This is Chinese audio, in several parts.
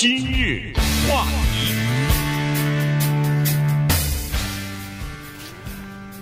今日话题，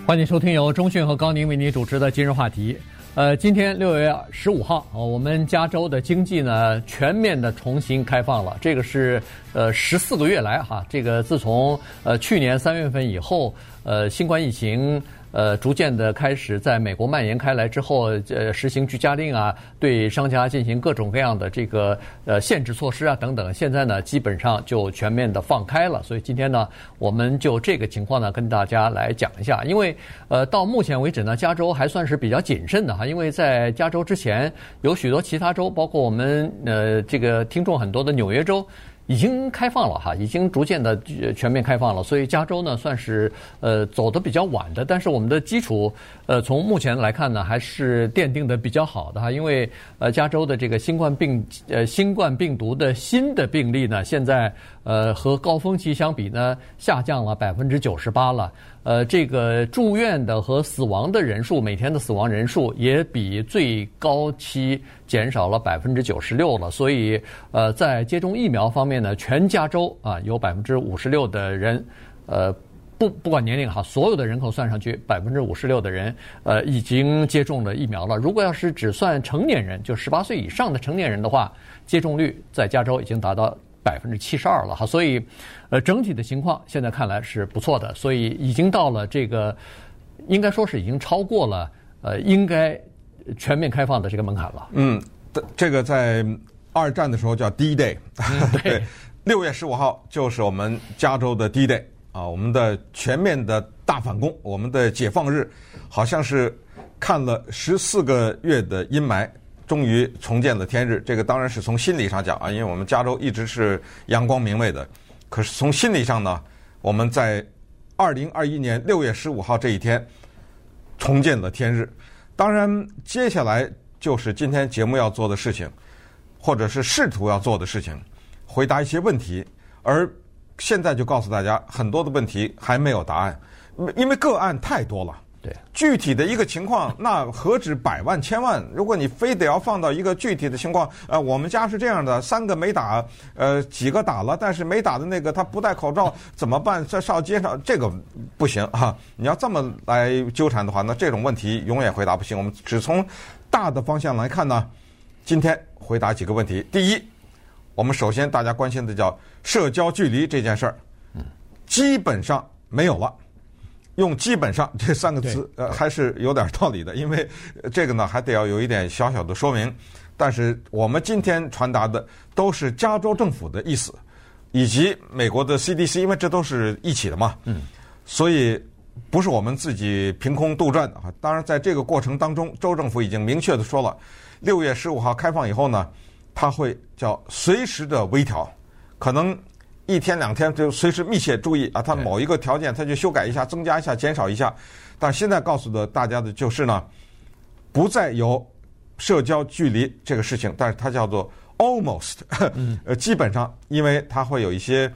欢迎收听由中讯和高宁为您主持的今日话题。呃，今天六月十五号，我们加州的经济呢全面的重新开放了。这个是呃十四个月来哈，这个自从呃去年三月份以后，呃新冠疫情。呃，逐渐的开始在美国蔓延开来之后，呃，实行居家令啊，对商家进行各种各样的这个呃限制措施啊等等。现在呢，基本上就全面的放开了。所以今天呢，我们就这个情况呢，跟大家来讲一下。因为呃，到目前为止呢，加州还算是比较谨慎的哈，因为在加州之前，有许多其他州，包括我们呃这个听众很多的纽约州。已经开放了哈，已经逐渐的全面开放了，所以加州呢算是呃走的比较晚的，但是我们的基础呃从目前来看呢还是奠定的比较好的哈，因为呃加州的这个新冠病呃新冠病毒的新的病例呢现在呃和高峰期相比呢下降了百分之九十八了。呃，这个住院的和死亡的人数，每天的死亡人数也比最高期减少了百分之九十六了。所以，呃，在接种疫苗方面呢，全加州啊有百分之五十六的人，呃，不不管年龄哈，所有的人口算上去，百分之五十六的人呃已经接种了疫苗了。如果要是只算成年人，就十八岁以上的成年人的话，接种率在加州已经达到。百分之七十二了哈，所以，呃，整体的情况现在看来是不错的，所以已经到了这个，应该说是已经超过了呃，应该全面开放的这个门槛了。嗯，这个在二战的时候叫 D-Day，对，六月十五号就是我们加州的 D-Day 啊，我们的全面的大反攻，我们的解放日，好像是看了十四个月的阴霾。终于重见了天日，这个当然是从心理上讲啊，因为我们加州一直是阳光明媚的。可是从心理上呢，我们在二零二一年六月十五号这一天重见了天日。当然，接下来就是今天节目要做的事情，或者是试图要做的事情，回答一些问题。而现在就告诉大家，很多的问题还没有答案，因为个案太多了。对，具体的一个情况，那何止百万千万？如果你非得要放到一个具体的情况，呃，我们家是这样的，三个没打，呃，几个打了，但是没打的那个他不戴口罩怎么办？在上街上这个不行哈。你要这么来纠缠的话，那这种问题永远回答不行。我们只从大的方向来看呢，今天回答几个问题。第一，我们首先大家关心的叫社交距离这件事儿，基本上没有了。用“基本上”这三个词，呃，还是有点道理的，因为这个呢，还得要有一点小小的说明。但是我们今天传达的都是加州政府的意思，以及美国的 CDC，因为这都是一起的嘛。嗯。所以不是我们自己凭空杜撰的啊。当然，在这个过程当中，州政府已经明确的说了，六月十五号开放以后呢，它会叫随时的微调，可能。一天两天就随时密切注意啊，他某一个条件他就修改一下、增加一下、减少一下。但现在告诉的大家的就是呢，不再有社交距离这个事情，但是它叫做 almost，呃，基本上，因为它会有一些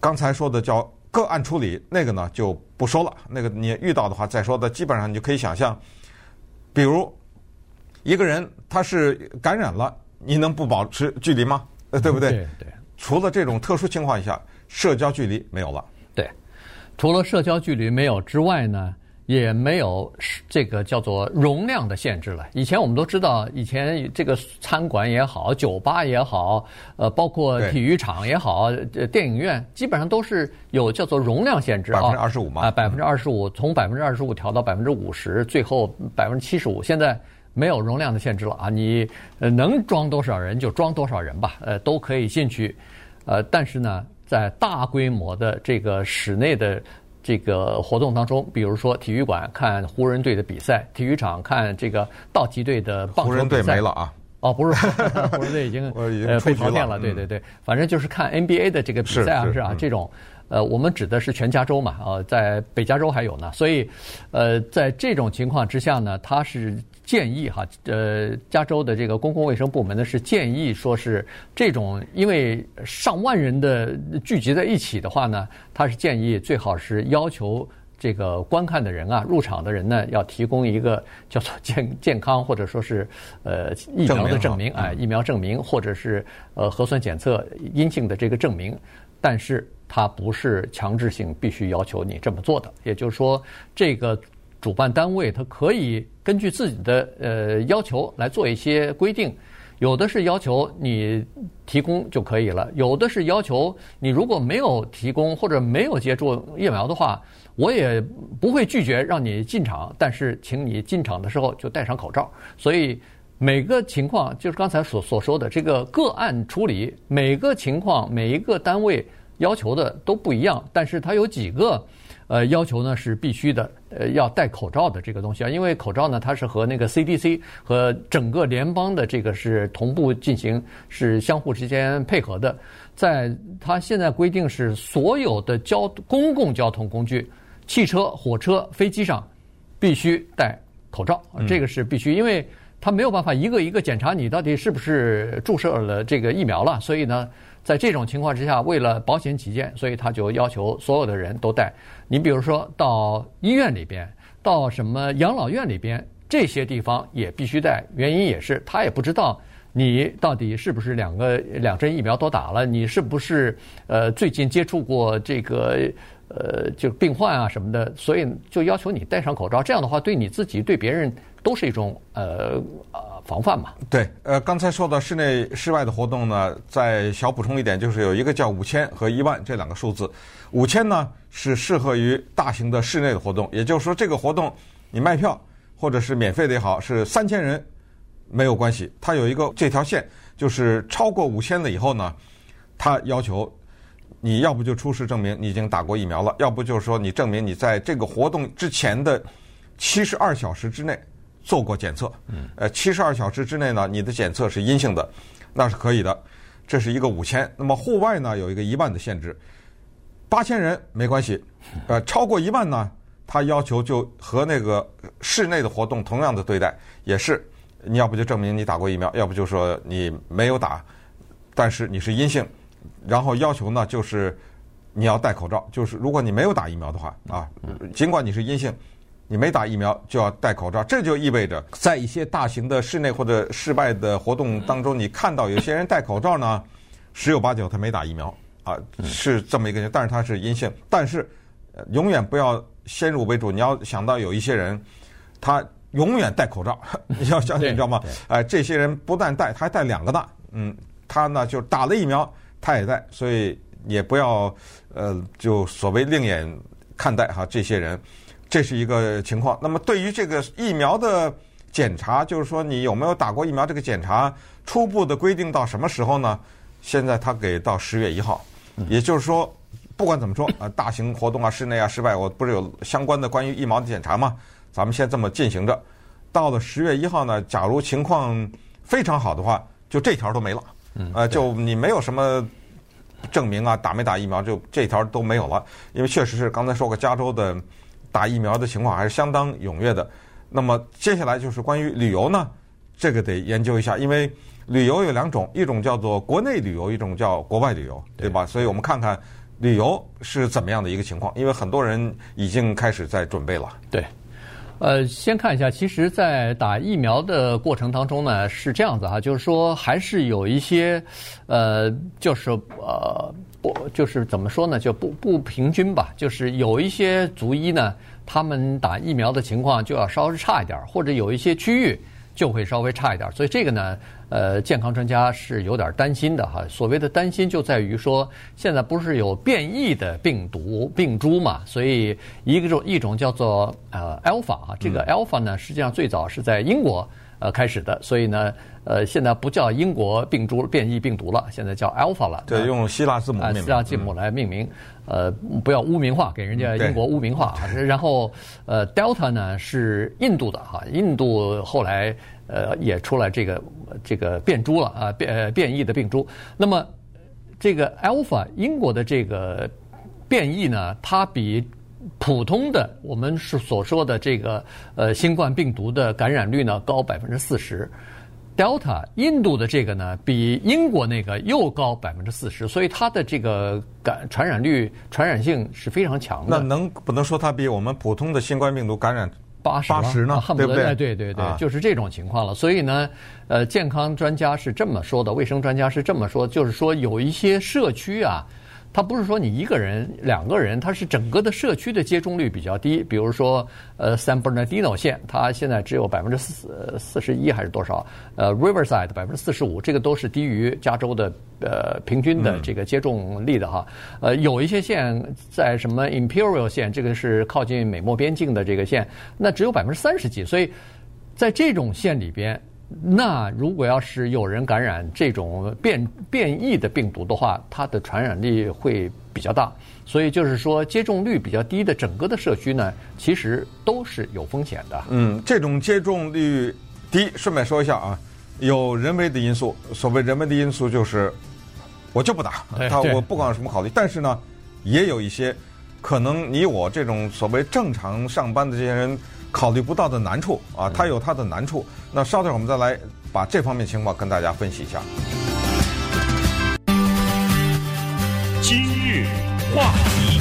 刚才说的叫个案处理，那个呢就不说了。那个你遇到的话再说的，基本上你就可以想象，比如一个人他是感染了，你能不保持距离吗？呃，对不对？对对。除了这种特殊情况下，社交距离没有了。对，除了社交距离没有之外呢，也没有这个叫做容量的限制了。以前我们都知道，以前这个餐馆也好，酒吧也好，呃，包括体育场也好，呃，电影院基本上都是有叫做容量限制啊，百分之二十五嘛，啊，百分之二十五，从百分之二十五调到百分之五十，最后百分之七十五。现在。没有容量的限制了啊！你呃能装多少人就装多少人吧，呃都可以进去，呃但是呢，在大规模的这个室内的这个活动当中，比如说体育馆看湖人队的比赛，体育场看这个道奇队的棒球比赛。湖人队没了啊！哦，不是，湖人队已经 呃被淘汰了。对对对，反正就是看 NBA 的这个比赛啊，是啊，这种呃我们指的是全加州嘛，呃在北加州还有呢，所以呃在这种情况之下呢，它是。建议哈，呃，加州的这个公共卫生部门呢是建议说是这种，因为上万人的聚集在一起的话呢，他是建议最好是要求这个观看的人啊，入场的人呢，要提供一个叫做健健康或者说是呃疫苗的证明，哎、呃，疫苗证明或者是呃核酸检测阴性的这个证明，但是它不是强制性必须要求你这么做的。也就是说，这个主办单位它可以根据自己的呃要求来做一些规定。有的是要求你提供就可以了，有的是要求你如果没有提供或者没有接种疫苗的话，我也不会拒绝让你进场，但是请你进场的时候就戴上口罩。所以每个情况就是刚才所所说的这个个案处理，每个情况每一个单位要求的都不一样，但是它有几个。呃，要求呢是必须的，呃，要戴口罩的这个东西啊，因为口罩呢，它是和那个 CDC 和整个联邦的这个是同步进行，是相互之间配合的。在它现在规定是所有的交公共交通工具，汽车、火车、飞机上必须戴口罩，这个是必须，因为它没有办法一个一个检查你到底是不是注射了这个疫苗了，所以呢。在这种情况之下，为了保险起见，所以他就要求所有的人都戴。你比如说到医院里边，到什么养老院里边，这些地方也必须戴。原因也是他也不知道你到底是不是两个两针疫苗都打了，你是不是呃最近接触过这个呃就病患啊什么的，所以就要求你戴上口罩。这样的话，对你自己对别人都是一种呃呃。防范嘛，对，呃，刚才说到室内、室外的活动呢，再小补充一点，就是有一个叫五千和一万这两个数字。五千呢是适合于大型的室内的活动，也就是说，这个活动你卖票或者是免费的也好，是三千人没有关系。它有一个这条线，就是超过五千了以后呢，它要求你要不就出示证明你已经打过疫苗了，要不就是说你证明你在这个活动之前的七十二小时之内。做过检测，呃，七十二小时之内呢，你的检测是阴性的，那是可以的。这是一个五千。那么户外呢，有一个一万的限制，八千人没关系，呃，超过一万呢，他要求就和那个室内的活动同样的对待，也是你要不就证明你打过疫苗，要不就说你没有打，但是你是阴性，然后要求呢就是你要戴口罩，就是如果你没有打疫苗的话啊，尽管你是阴性。你没打疫苗就要戴口罩，这就意味着在一些大型的室内或者室外的活动当中，你看到有些人戴口罩呢，十有八九他没打疫苗啊，是这么一个，但是他是阴性。但是永远不要先入为主，你要想到有一些人，他永远戴口罩，你要相信，你知道吗？哎，这些人不但戴，他还戴两个大。嗯，他呢就打了疫苗，他也戴，所以也不要呃，就所谓另眼看待哈这些人。这是一个情况。那么，对于这个疫苗的检查，就是说你有没有打过疫苗，这个检查初步的规定到什么时候呢？现在他给到十月一号，也就是说，不管怎么说，呃，大型活动啊，室内啊，室外，我不是有相关的关于疫苗的检查吗？咱们先这么进行着。到了十月一号呢，假如情况非常好的话，就这条都没了。呃，就你没有什么证明啊，打没打疫苗，就这条都没有了。因为确实是刚才说过，加州的。打疫苗的情况还是相当踊跃的。那么接下来就是关于旅游呢，这个得研究一下，因为旅游有两种，一种叫做国内旅游，一种叫国外旅游，对吧？所以我们看看旅游是怎么样的一个情况，因为很多人已经开始在准备了。对，呃，先看一下，其实，在打疫苗的过程当中呢，是这样子哈，就是说还是有一些，呃，就是呃。不，就是怎么说呢？就不不平均吧。就是有一些族医呢，他们打疫苗的情况就要稍微差一点，或者有一些区域就会稍微差一点。所以这个呢，呃，健康专家是有点担心的哈。所谓的担心就在于说，现在不是有变异的病毒病株嘛？所以一个种一种叫做呃 Alpha 啊，这个 Alpha 呢，实际上最早是在英国呃开始的，所以呢。呃，现在不叫英国病株变异病毒了，现在叫 Alpha 了。对，用希腊字母。希腊字母来命名，呃，不要污名化，给人家英国污名化。然后，呃，Delta 呢是印度的哈，印度后来呃也出来这个这个变株了啊，变变异的病株。那么这个 Alpha 英国的这个变异呢，它比普通的我们是所说的这个呃新冠病毒的感染率呢高百分之四十。Delta 印度的这个呢，比英国那个又高百分之四十，所以它的这个感传染率、传染性是非常强的。那能不能说它比我们普通的新冠病毒感染八十八十呢？恨不得对不对？哎对对对，啊就是这种情况了。所以呢，呃，健康专家是这么说的，卫生专家是这么说，就是说有一些社区啊。它不是说你一个人、两个人，它是整个的社区的接种率比较低。比如说，呃，San Bernardino 县，它现在只有百分之四四十一还是多少？呃，Riverside 百分之四十五，这个都是低于加州的呃平均的这个接种率的哈。呃，有一些县在什么 Imperial 县，这个是靠近美墨边境的这个县，那只有百分之三十几。所以在这种县里边。那如果要是有人感染这种变变异的病毒的话，它的传染力会比较大。所以就是说，接种率比较低的整个的社区呢，其实都是有风险的。嗯，这种接种率低，顺便说一下啊，有人为的因素。所谓人为的因素，就是我就不打，他我不管有什么考虑。但是呢，也有一些可能你我这种所谓正常上班的这些人。考虑不到的难处啊，它有它的难处。那稍等，我们再来把这方面情况跟大家分析一下。今日话题，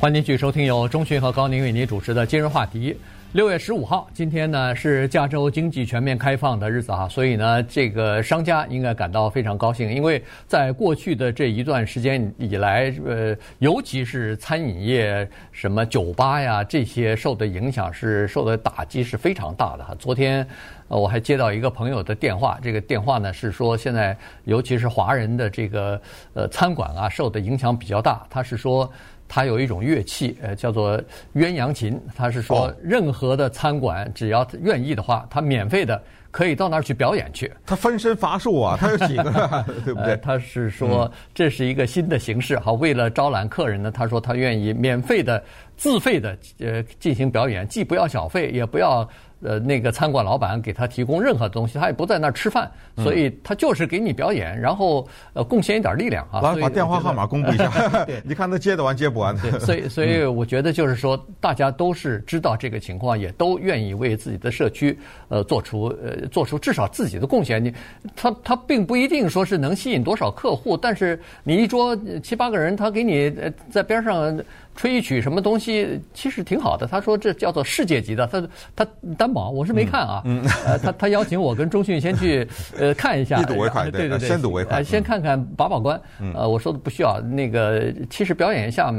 欢迎继续收听由钟迅和高宁为您主持的《今日话题》。六月十五号，今天呢是加州经济全面开放的日子哈，所以呢，这个商家应该感到非常高兴，因为在过去的这一段时间以来，呃，尤其是餐饮业，什么酒吧呀这些受的影响是受的打击是非常大的哈。昨天，我还接到一个朋友的电话，这个电话呢是说现在尤其是华人的这个呃餐馆啊受的影响比较大，他是说。它有一种乐器，呃，叫做鸳鸯琴。他是说，任何的餐馆只要愿意的话，他免费的可以到那儿去表演去。他分身乏术啊，他有几个，对不对？他是说这是一个新的形式，好，为了招揽客人呢，他说他愿意免费的、自费的呃进行表演，既不要小费，也不要。呃，那个餐馆老板给他提供任何东西，他也不在那儿吃饭，所以他就是给你表演，然后呃贡献一点力量啊。来，把电话号码公布一下。你看他接得完接不完。对，所以所以我觉得就是说，大家都是知道这个情况，也都愿意为自己的社区呃做出呃做出至少自己的贡献。你他他并不一定说是能吸引多少客户，但是你一桌七八个人，他给你呃在边上。吹一曲什么东西其实挺好的，他说这叫做世界级的，他他担保我是没看啊，嗯，呃，他他邀请我跟钟迅先去呃看一下，一睹为快，对对对，先睹为快，先看看把把关，呃，我说的不需要那个，其实表演一下。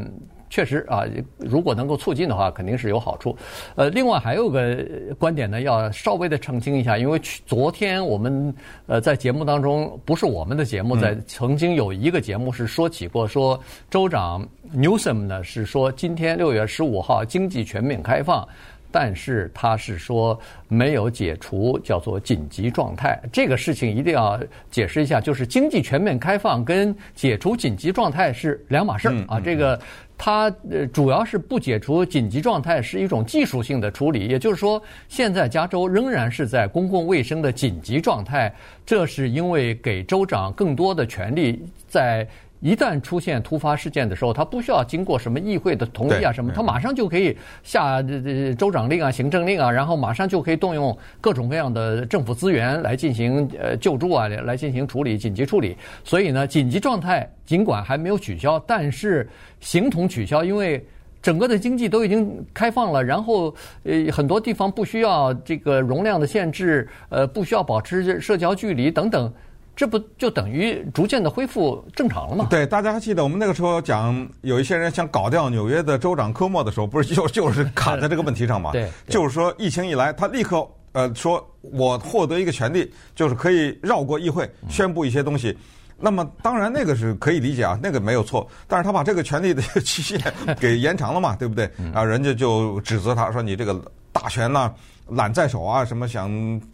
确实啊，如果能够促进的话，肯定是有好处。呃，另外还有个观点呢，要稍微的澄清一下，因为昨天我们呃在节目当中，不是我们的节目，在曾经有一个节目是说起过，说州长 Newsom 呢是说今天六月十五号经济全面开放。但是他是说没有解除叫做紧急状态，这个事情一定要解释一下，就是经济全面开放跟解除紧急状态是两码事儿啊。这个它呃主要是不解除紧急状态是一种技术性的处理，也就是说，现在加州仍然是在公共卫生的紧急状态，这是因为给州长更多的权利在。一旦出现突发事件的时候，他不需要经过什么议会的同意啊，什么，他马上就可以下这这州长令啊、行政令啊，然后马上就可以动用各种各样的政府资源来进行呃救助啊，来进行处理紧急处理。所以呢，紧急状态尽管还没有取消，但是形同取消，因为整个的经济都已经开放了，然后呃很多地方不需要这个容量的限制，呃不需要保持社交距离等等。这不就等于逐渐的恢复正常了吗？对，大家还记得我们那个时候讲，有一些人想搞掉纽约的州长科莫的时候，不是就就是卡在这个问题上吗？对，就是说疫情一来，他立刻呃说，我获得一个权利，就是可以绕过议会宣布一些东西。那么当然那个是可以理解啊，那个没有错。但是他把这个权利的 期限给延长了嘛，对不对？然后人家就指责他说，你这个大权呢，揽在手啊，什么想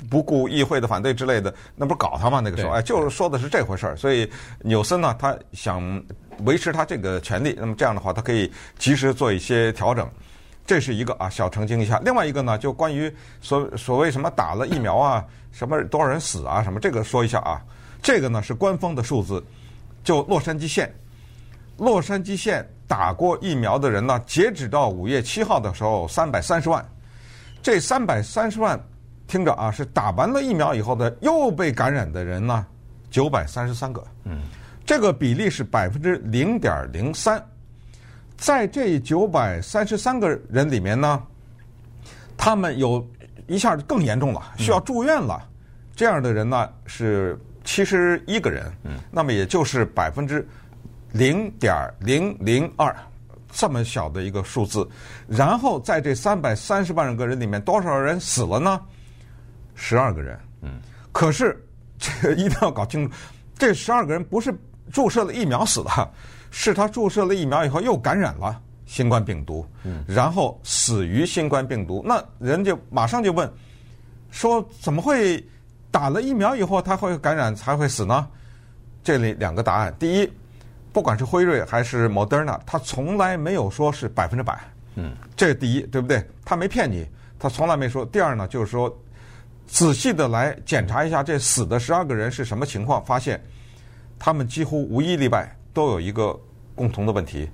不顾议会的反对之类的，那不是搞他吗？那个时候，哎，就是说的是这回事儿。所以纽森呢，他想维持他这个权利，那么这样的话，他可以及时做一些调整。这是一个啊，小澄清一下。另外一个呢，就关于所 所谓什么打了疫苗啊，什么多少人死啊，什么这个说一下啊。这个呢是官方的数字，就洛杉矶县，洛杉矶县打过疫苗的人呢，截止到五月七号的时候，三百三十万。这三百三十万听着啊，是打完了疫苗以后的又被感染的人呢，九百三十三个。嗯，这个比例是百分之零点零三。在这九百三十三个人里面呢，他们有一下更严重了，需要住院了。这样的人呢是七十一个人。嗯，那么也就是百分之零点零零二。这么小的一个数字，然后在这三百三十万个人里面，多少人死了呢？十二个人。嗯。可是这个一定要搞清楚，这十二个人不是注射了疫苗死的，是他注射了疫苗以后又感染了新冠病毒，嗯，然后死于新冠病毒。那人就马上就问，说怎么会打了疫苗以后他会感染才会死呢？这里两个答案，第一。不管是辉瑞还是 Moderna，他从来没有说是百分之百。嗯，这是第一，对不对？他没骗你，他从来没说。第二呢，就是说，仔细的来检查一下这死的十二个人是什么情况，发现他们几乎无一例外都有一个共同的问题，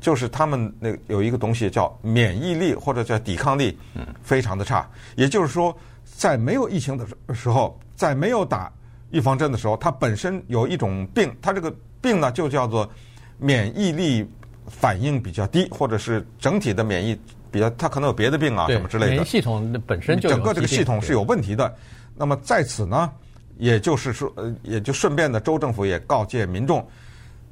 就是他们那有一个东西叫免疫力或者叫抵抗力，嗯，非常的差。也就是说，在没有疫情的时候，在没有打预防针的时候，他本身有一种病，他这个。病呢，就叫做免疫力反应比较低，或者是整体的免疫比较，它可能有别的病啊，什么之类的。免疫系统本身就整个这个系统是有问题的。那么在此呢，也就是说，呃，也就顺便的，州政府也告诫民众，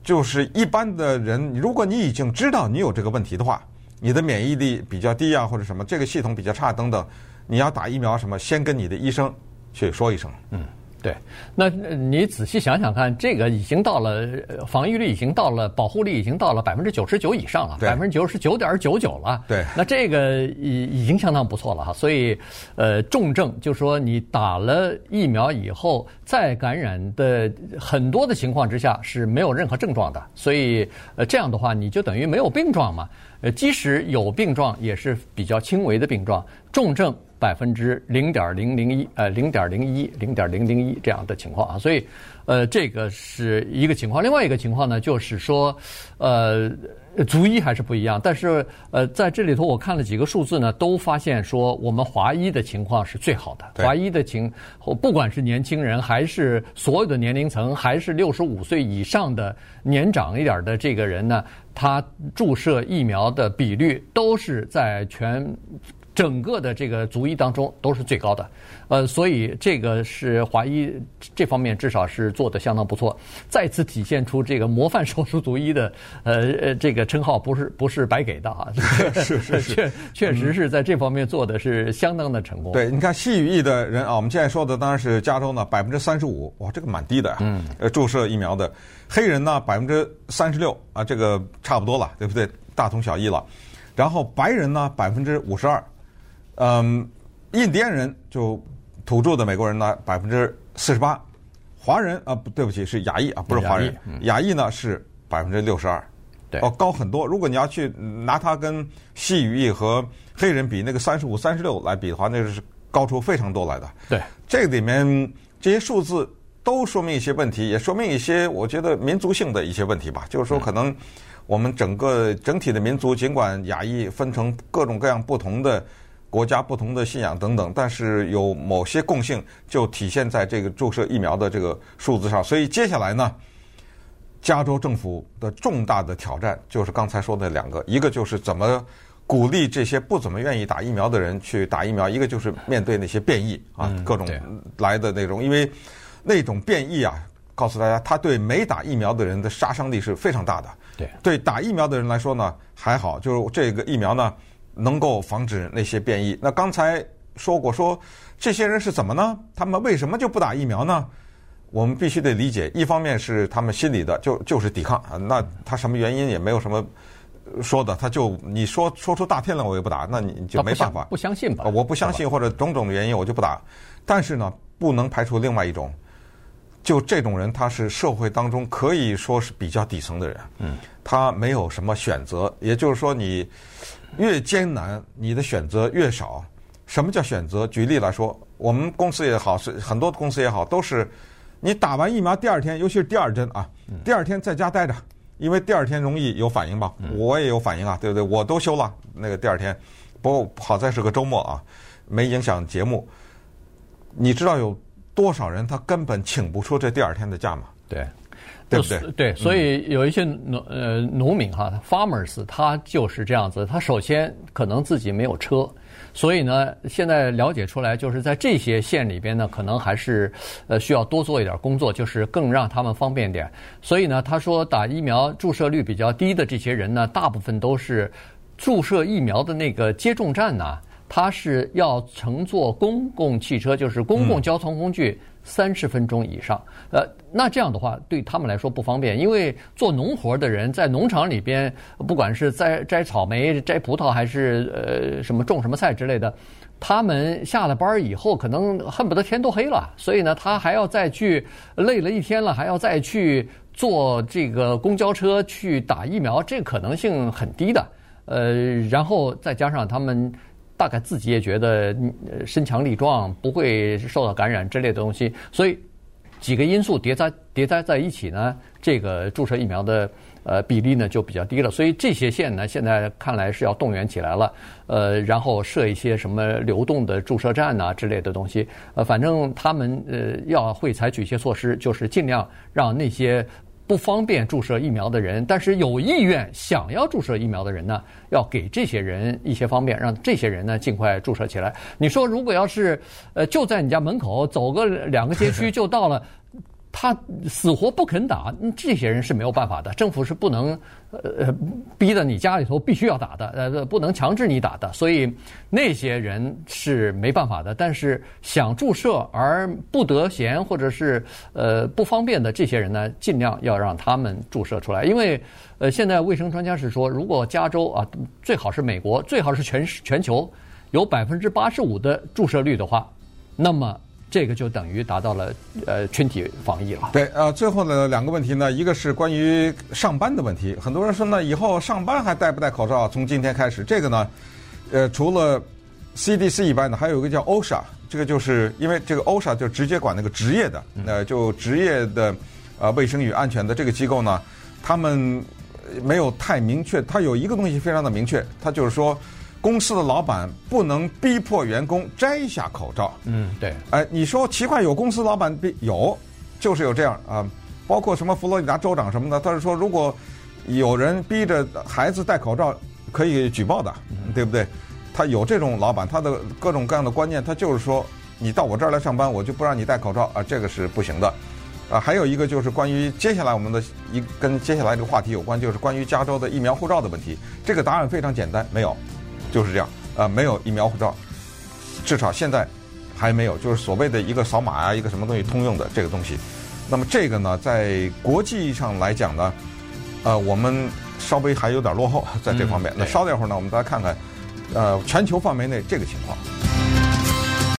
就是一般的人，如果你已经知道你有这个问题的话，你的免疫力比较低啊，或者什么，这个系统比较差等等，你要打疫苗什么，先跟你的医生去说一声。嗯。对，那你仔细想想看，这个已经到了防御率已经到了保护力已经到了百分之九十九以上了，百分之九十九点九九了。对，那这个已已经相当不错了哈。所以，呃，重症就是说你打了疫苗以后再感染的很多的情况之下是没有任何症状的，所以呃这样的话你就等于没有病状嘛。呃，即使有病状也是比较轻微的病状，重症。百分之零点零零一，呃，零点零一，零点零零一这样的情况啊，所以，呃，这个是一个情况。另外一个情况呢，就是说，呃，族医还是不一样。但是，呃，在这里头我看了几个数字呢，都发现说我们华医的情况是最好的。华医的情，不管是年轻人，还是所有的年龄层，还是六十五岁以上的年长一点的这个人呢，他注射疫苗的比率都是在全。整个的这个族医当中都是最高的，呃，所以这个是华医这方面至少是做的相当不错，再次体现出这个模范手术族医的呃呃这个称号不是不是白给的啊，是是 是，确确实是在这方面做的是相当的成功。对，你看西语裔的人啊，我们现在说的当然是加州呢，百分之三十五，哇，这个蛮低的，嗯，呃，注射疫苗的黑人呢百分之三十六啊，这个差不多了，对不对？大同小异了。然后白人呢百分之五十二。嗯，印第安人就土著的美国人呢，百分之四十八，华人啊，不对不起，是亚裔啊，不是华人，亚裔呢是百分之六十二，对，哦，高很多。如果你要去拿它跟西语裔和黑人比，那个三十五、三十六来比的话，那是高出非常多来的。对，这个里面这些数字都说明一些问题，也说明一些我觉得民族性的一些问题吧。就是说，可能我们整个整体的民族，尽管亚裔分成各种各样不同的。国家不同的信仰等等，但是有某些共性就体现在这个注射疫苗的这个数字上。所以接下来呢，加州政府的重大的挑战就是刚才说的两个，一个就是怎么鼓励这些不怎么愿意打疫苗的人去打疫苗，一个就是面对那些变异啊，各种来的那种，因为那种变异啊，告诉大家，它对没打疫苗的人的杀伤力是非常大的。对，对打疫苗的人来说呢，还好，就是这个疫苗呢。能够防止那些变异。那刚才说过，说这些人是怎么呢？他们为什么就不打疫苗呢？我们必须得理解，一方面是他们心里的就就是抵抗啊。那他什么原因也没有什么说的，他就你说说出大天来我也不打，那你就没办法。不相信吧？我不相信或者种种的原因我就不打。但是呢，不能排除另外一种，就这种人他是社会当中可以说是比较底层的人。嗯，他没有什么选择，也就是说你。越艰难，你的选择越少。什么叫选择？举例来说，我们公司也好，是很多公司也好，都是你打完疫苗第二天，尤其是第二针啊，第二天在家待着，因为第二天容易有反应吧。我也有反应啊，对不对？我都休了那个第二天，不过好在是个周末啊，没影响节目。你知道有多少人他根本请不出这第二天的假吗？对。对不对？对，所以有一些农呃农民哈，farmers，他就是这样子。他首先可能自己没有车，所以呢，现在了解出来，就是在这些县里边呢，可能还是呃需要多做一点工作，就是更让他们方便点。所以呢，他说打疫苗注射率比较低的这些人呢，大部分都是注射疫苗的那个接种站呢，他是要乘坐公共汽车，就是公共交通工具。三十分钟以上，呃，那这样的话对他们来说不方便，因为做农活的人在农场里边，不管是摘摘草莓、摘葡萄，还是呃什么种什么菜之类的，他们下了班以后，可能恨不得天都黑了，所以呢，他还要再去累了一天了，还要再去坐这个公交车去打疫苗，这可能性很低的，呃，然后再加上他们。大概自己也觉得身强力壮，不会受到感染之类的东西，所以几个因素叠加叠加在一起呢，这个注射疫苗的呃比例呢就比较低了。所以这些县呢，现在看来是要动员起来了，呃，然后设一些什么流动的注射站呐之类的东西，呃，反正他们呃要会采取一些措施，就是尽量让那些。不方便注射疫苗的人，但是有意愿想要注射疫苗的人呢，要给这些人一些方便，让这些人呢尽快注射起来。你说，如果要是呃就在你家门口走个两个街区就到了。他死活不肯打，这些人是没有办法的。政府是不能呃逼着你家里头必须要打的，呃不能强制你打的。所以那些人是没办法的。但是想注射而不得闲或者是呃不方便的这些人呢，尽量要让他们注射出来。因为呃现在卫生专家是说，如果加州啊最好是美国，最好是全全球有百分之八十五的注射率的话，那么。这个就等于达到了呃群体防疫了。对，呃，最后的两个问题呢，一个是关于上班的问题。很多人说呢，以后上班还戴不戴口罩？从今天开始，这个呢，呃，除了 CDC 以外呢，还有一个叫 OSHA，这个就是因为这个 OSHA 就直接管那个职业的，呃，就职业的呃卫生与安全的这个机构呢，他们没有太明确，他有一个东西非常的明确，他就是说。公司的老板不能逼迫员工摘下口罩。嗯，对。哎，你说奇怪，有公司老板逼有，就是有这样啊。包括什么佛罗里达州长什么的，他是说，如果有人逼着孩子戴口罩，可以举报的，对不对？他有这种老板，他的各种各样的观念，他就是说，你到我这儿来上班，我就不让你戴口罩啊，这个是不行的。啊，还有一个就是关于接下来我们的一跟接下来这个话题有关，就是关于加州的疫苗护照的问题。这个答案非常简单，没有。就是这样，呃，没有疫苗护照，至少现在还没有，就是所谓的一个扫码啊，一个什么东西通用的这个东西。那么这个呢，在国际上来讲呢，呃，我们稍微还有点落后在这方面。那稍等一会儿呢，我们再看看，呃，全球范围内这个情况。